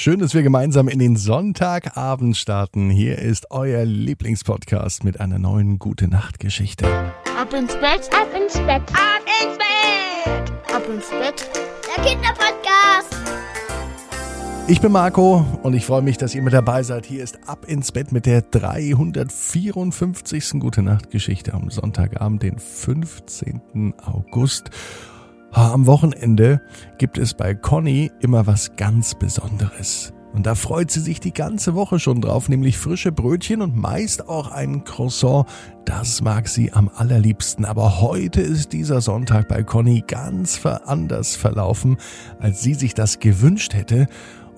Schön, dass wir gemeinsam in den Sonntagabend starten. Hier ist euer Lieblingspodcast mit einer neuen Gute Nacht Geschichte. Ab ins Bett, Ab ins Bett. Ab ins Bett. ab ins Bett. Der Kinderpodcast. Ich bin Marco und ich freue mich, dass ihr mit dabei seid. Hier ist Ab ins Bett mit der 354. Gute Nacht Geschichte am Sonntagabend, den 15. August. Am Wochenende gibt es bei Conny immer was ganz Besonderes. Und da freut sie sich die ganze Woche schon drauf, nämlich frische Brötchen und meist auch ein Croissant. Das mag sie am allerliebsten. Aber heute ist dieser Sonntag bei Conny ganz anders verlaufen, als sie sich das gewünscht hätte.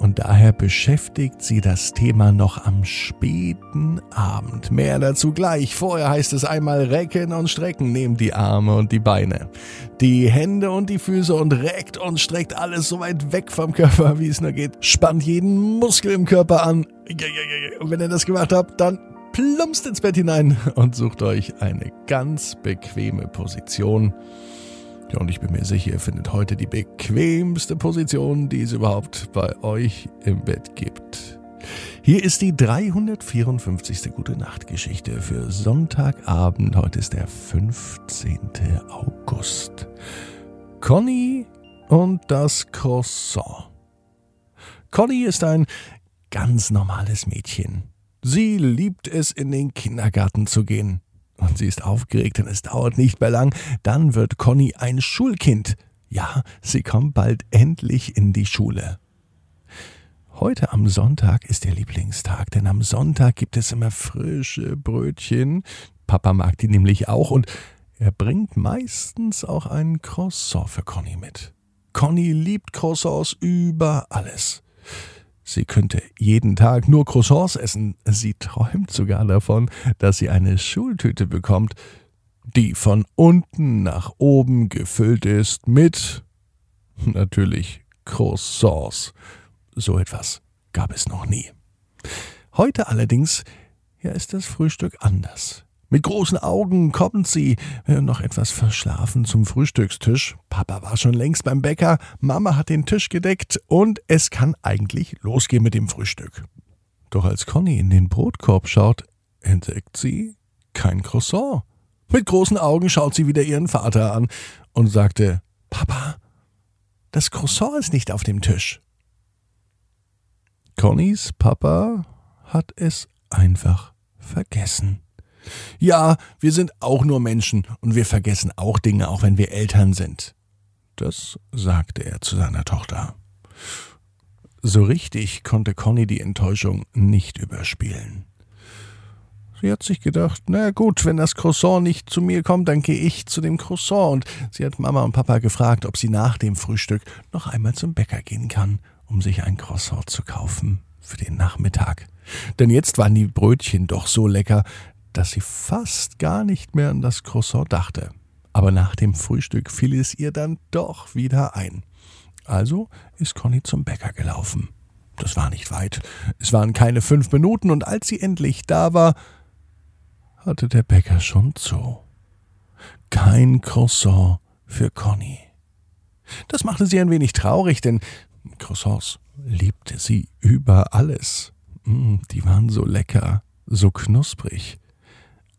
Und daher beschäftigt sie das Thema noch am späten Abend. Mehr dazu gleich. Vorher heißt es einmal recken und strecken. Nehmt die Arme und die Beine, die Hände und die Füße und reckt und streckt alles so weit weg vom Körper, wie es nur geht. Spannt jeden Muskel im Körper an. Und wenn ihr das gemacht habt, dann plumpst ins Bett hinein und sucht euch eine ganz bequeme Position. Ja, und ich bin mir sicher, ihr findet heute die bequemste Position, die es überhaupt bei euch im Bett gibt. Hier ist die 354. Gute Nacht Geschichte für Sonntagabend. Heute ist der 15. August. Conny und das Croissant. Conny ist ein ganz normales Mädchen. Sie liebt es, in den Kindergarten zu gehen. Und sie ist aufgeregt und es dauert nicht mehr lang. Dann wird Conny ein Schulkind. Ja, sie kommt bald endlich in die Schule. Heute am Sonntag ist ihr Lieblingstag, denn am Sonntag gibt es immer frische Brötchen. Papa mag die nämlich auch und er bringt meistens auch ein Croissant für Conny mit. Conny liebt Croissants über alles. Sie könnte jeden Tag nur Croissants essen. Sie träumt sogar davon, dass sie eine Schultüte bekommt, die von unten nach oben gefüllt ist mit natürlich Croissants. So etwas gab es noch nie. Heute allerdings ja, ist das Frühstück anders. Mit großen Augen kommt sie, äh, noch etwas verschlafen, zum Frühstückstisch. Papa war schon längst beim Bäcker, Mama hat den Tisch gedeckt und es kann eigentlich losgehen mit dem Frühstück. Doch als Conny in den Brotkorb schaut, entdeckt sie kein Croissant. Mit großen Augen schaut sie wieder ihren Vater an und sagte, Papa, das Croissant ist nicht auf dem Tisch. Connys Papa hat es einfach vergessen. Ja, wir sind auch nur Menschen und wir vergessen auch Dinge, auch wenn wir Eltern sind. Das sagte er zu seiner Tochter. So richtig konnte Conny die Enttäuschung nicht überspielen. Sie hat sich gedacht, na gut, wenn das Croissant nicht zu mir kommt, dann gehe ich zu dem Croissant. Und sie hat Mama und Papa gefragt, ob sie nach dem Frühstück noch einmal zum Bäcker gehen kann, um sich ein Croissant zu kaufen für den Nachmittag. Denn jetzt waren die Brötchen doch so lecker, dass sie fast gar nicht mehr an das Croissant dachte. Aber nach dem Frühstück fiel es ihr dann doch wieder ein. Also ist Conny zum Bäcker gelaufen. Das war nicht weit. Es waren keine fünf Minuten, und als sie endlich da war, hatte der Bäcker schon zu. Kein Croissant für Conny. Das machte sie ein wenig traurig, denn Croissants liebte sie über alles. Mm, Die waren so lecker, so knusprig.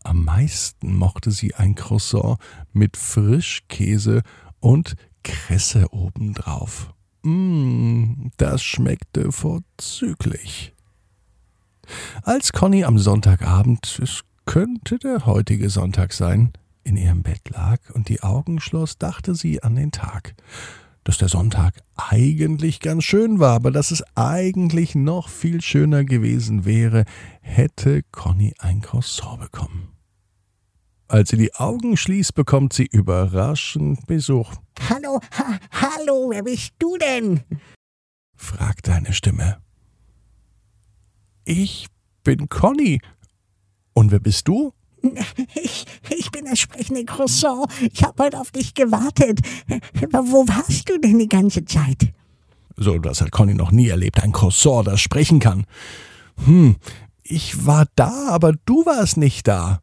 Am meisten mochte sie ein Croissant mit Frischkäse und Kresse obendrauf. Mmh, das schmeckte vorzüglich. Als Conny am Sonntagabend, es könnte der heutige Sonntag sein, in ihrem Bett lag und die Augen schloss, dachte sie an den Tag. Dass der Sonntag eigentlich ganz schön war, aber dass es eigentlich noch viel schöner gewesen wäre, hätte Conny ein Croissant bekommen. Als sie die Augen schließt, bekommt sie überraschend Besuch, Hallo, ha, hallo, wer bist du denn? fragt eine Stimme. Ich bin Conny. Und wer bist du? Ich, ich bin das sprechende Croissant. Ich habe heute auf dich gewartet. Aber wo warst du denn die ganze Zeit? So, das hat Conny noch nie erlebt. Ein Croissant, das sprechen kann. Hm, ich war da, aber du warst nicht da.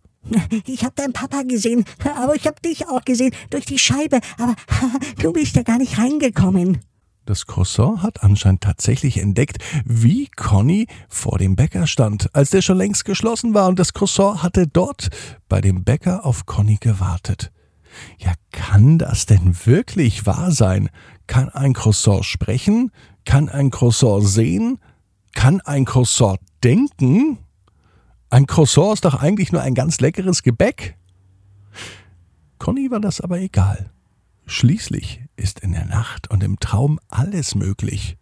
Ich habe deinen Papa gesehen, aber ich habe dich auch gesehen durch die Scheibe. Aber du bist ja gar nicht reingekommen. Das Croissant hat anscheinend tatsächlich entdeckt, wie Conny vor dem Bäcker stand, als der schon längst geschlossen war und das Croissant hatte dort bei dem Bäcker auf Conny gewartet. Ja, kann das denn wirklich wahr sein? Kann ein Croissant sprechen? Kann ein Croissant sehen? Kann ein Croissant denken? Ein Croissant ist doch eigentlich nur ein ganz leckeres Gebäck. Conny war das aber egal. Schließlich ist in der Nacht und im Traum alles möglich.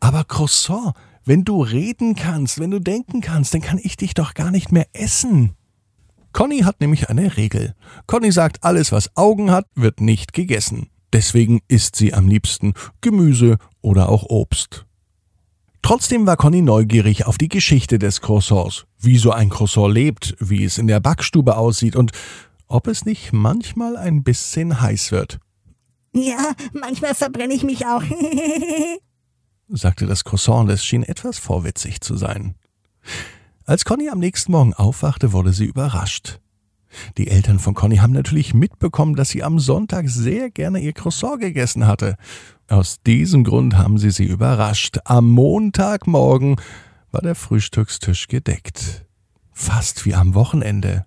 Aber Croissant, wenn du reden kannst, wenn du denken kannst, dann kann ich dich doch gar nicht mehr essen. Conny hat nämlich eine Regel. Conny sagt, alles, was Augen hat, wird nicht gegessen. Deswegen isst sie am liebsten Gemüse oder auch Obst. Trotzdem war Conny neugierig auf die Geschichte des Croissants, wie so ein Croissant lebt, wie es in der Backstube aussieht und ob es nicht manchmal ein bisschen heiß wird. Ja, manchmal verbrenne ich mich auch. sagte das Croissant, es schien etwas vorwitzig zu sein. Als Conny am nächsten Morgen aufwachte, wurde sie überrascht. Die Eltern von Conny haben natürlich mitbekommen, dass sie am Sonntag sehr gerne ihr Croissant gegessen hatte. Aus diesem Grund haben sie sie überrascht. Am Montagmorgen war der Frühstückstisch gedeckt. Fast wie am Wochenende.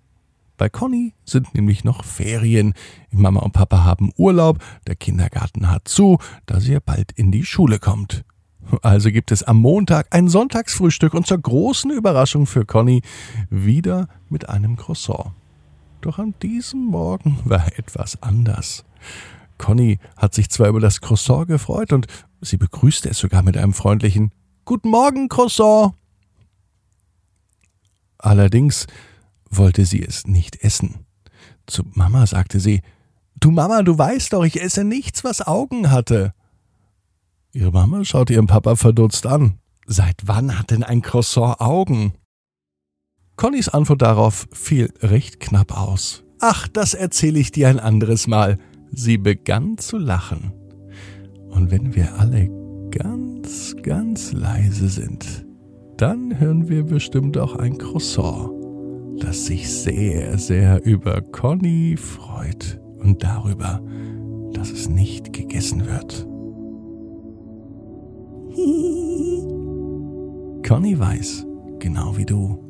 Bei Conny sind nämlich noch Ferien. Mama und Papa haben Urlaub, der Kindergarten hat zu, da sie ja bald in die Schule kommt. Also gibt es am Montag ein Sonntagsfrühstück und zur großen Überraschung für Conny wieder mit einem Croissant. Doch an diesem Morgen war etwas anders. Conny hat sich zwar über das Croissant gefreut und sie begrüßte es sogar mit einem freundlichen Guten Morgen, Croissant. Allerdings wollte sie es nicht essen. Zu Mama sagte sie, Du Mama, du weißt doch, ich esse nichts, was Augen hatte. Ihre Mama schaute ihren Papa verdutzt an. Seit wann hat denn ein Croissant Augen? Connys Antwort darauf fiel recht knapp aus. Ach, das erzähle ich dir ein anderes Mal. Sie begann zu lachen. Und wenn wir alle ganz, ganz leise sind, dann hören wir bestimmt auch ein Croissant das sich sehr, sehr über Conny freut und darüber, dass es nicht gegessen wird. Conny weiß, genau wie du,